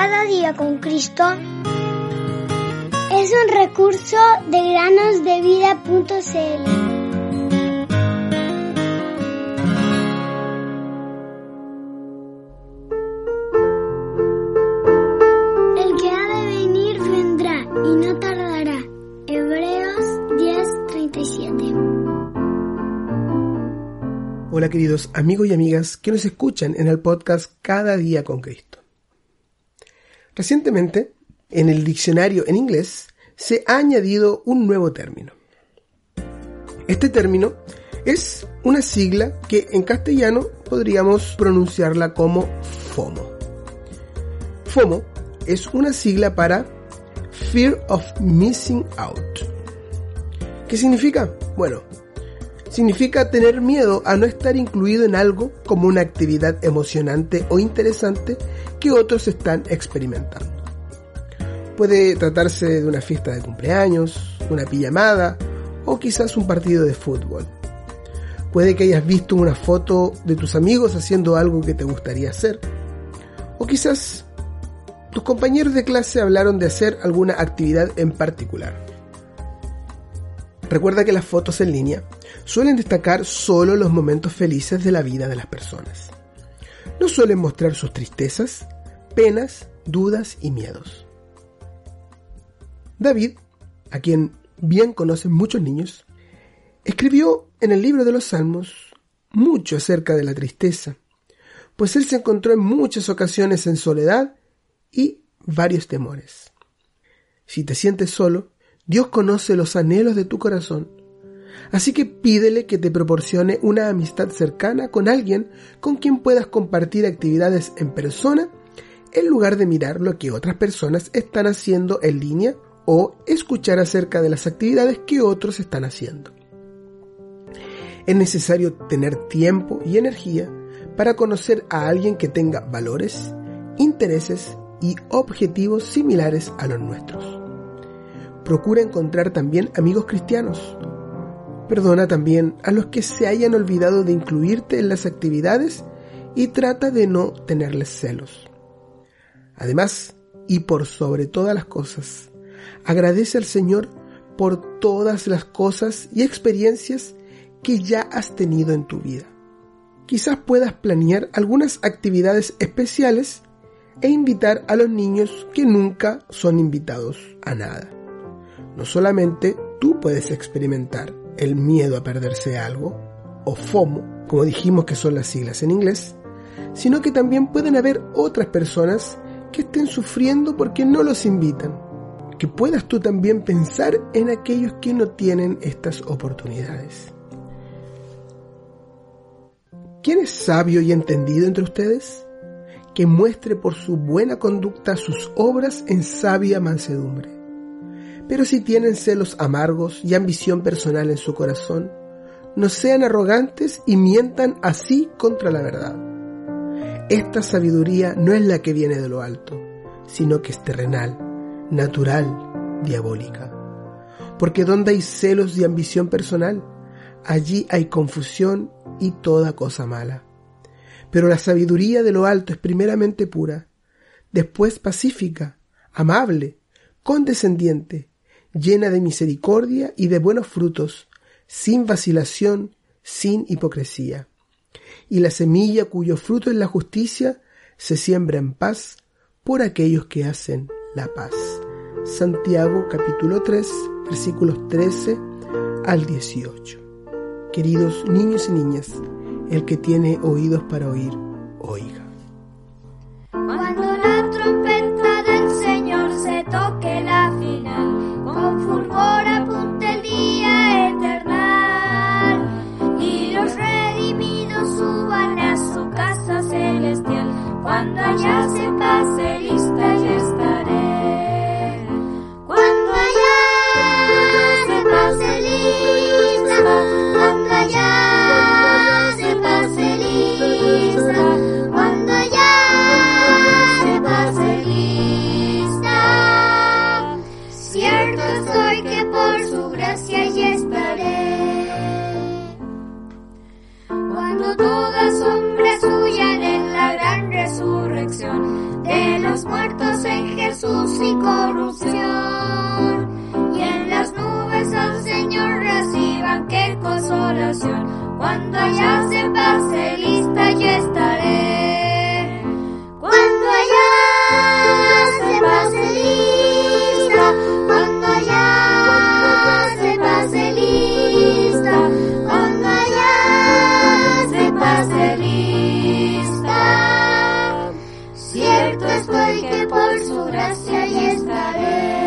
Cada día con Cristo es un recurso de granosdevida.cl. El que ha de venir vendrá y no tardará. Hebreos 10:37. Hola queridos amigos y amigas que nos escuchan en el podcast Cada día con Cristo. Recientemente, en el diccionario en inglés, se ha añadido un nuevo término. Este término es una sigla que en castellano podríamos pronunciarla como FOMO. FOMO es una sigla para Fear of Missing Out. ¿Qué significa? Bueno, significa tener miedo a no estar incluido en algo como una actividad emocionante o interesante que otros están experimentando. Puede tratarse de una fiesta de cumpleaños, una pijamada o quizás un partido de fútbol. Puede que hayas visto una foto de tus amigos haciendo algo que te gustaría hacer. O quizás tus compañeros de clase hablaron de hacer alguna actividad en particular. Recuerda que las fotos en línea suelen destacar solo los momentos felices de la vida de las personas. No suelen mostrar sus tristezas, penas, dudas y miedos. David, a quien bien conocen muchos niños, escribió en el libro de los Salmos mucho acerca de la tristeza, pues él se encontró en muchas ocasiones en soledad y varios temores. Si te sientes solo, Dios conoce los anhelos de tu corazón, así que pídele que te proporcione una amistad cercana con alguien con quien puedas compartir actividades en persona en lugar de mirar lo que otras personas están haciendo en línea o escuchar acerca de las actividades que otros están haciendo. Es necesario tener tiempo y energía para conocer a alguien que tenga valores, intereses y objetivos similares a los nuestros. Procura encontrar también amigos cristianos. Perdona también a los que se hayan olvidado de incluirte en las actividades y trata de no tenerles celos. Además, y por sobre todas las cosas, agradece al Señor por todas las cosas y experiencias que ya has tenido en tu vida. Quizás puedas planear algunas actividades especiales e invitar a los niños que nunca son invitados a nada. No solamente tú puedes experimentar el miedo a perderse algo, o FOMO, como dijimos que son las siglas en inglés, sino que también pueden haber otras personas que estén sufriendo porque no los invitan. Que puedas tú también pensar en aquellos que no tienen estas oportunidades. ¿Quién es sabio y entendido entre ustedes? Que muestre por su buena conducta sus obras en sabia mansedumbre. Pero si tienen celos amargos y ambición personal en su corazón, no sean arrogantes y mientan así contra la verdad. Esta sabiduría no es la que viene de lo alto, sino que es terrenal, natural, diabólica. Porque donde hay celos y ambición personal, allí hay confusión y toda cosa mala. Pero la sabiduría de lo alto es primeramente pura, después pacífica, amable, condescendiente, llena de misericordia y de buenos frutos, sin vacilación, sin hipocresía. Y la semilla cuyo fruto es la justicia se siembra en paz por aquellos que hacen la paz. Santiago capítulo 3 versículos 13 al 18. Queridos niños y niñas, el que tiene oídos para oír, oiga. cuando todas son resuyan en la gran resurrección de los muertos en Jesús y corrupción. vista. Cierto estoy que por su gracia ya estaré.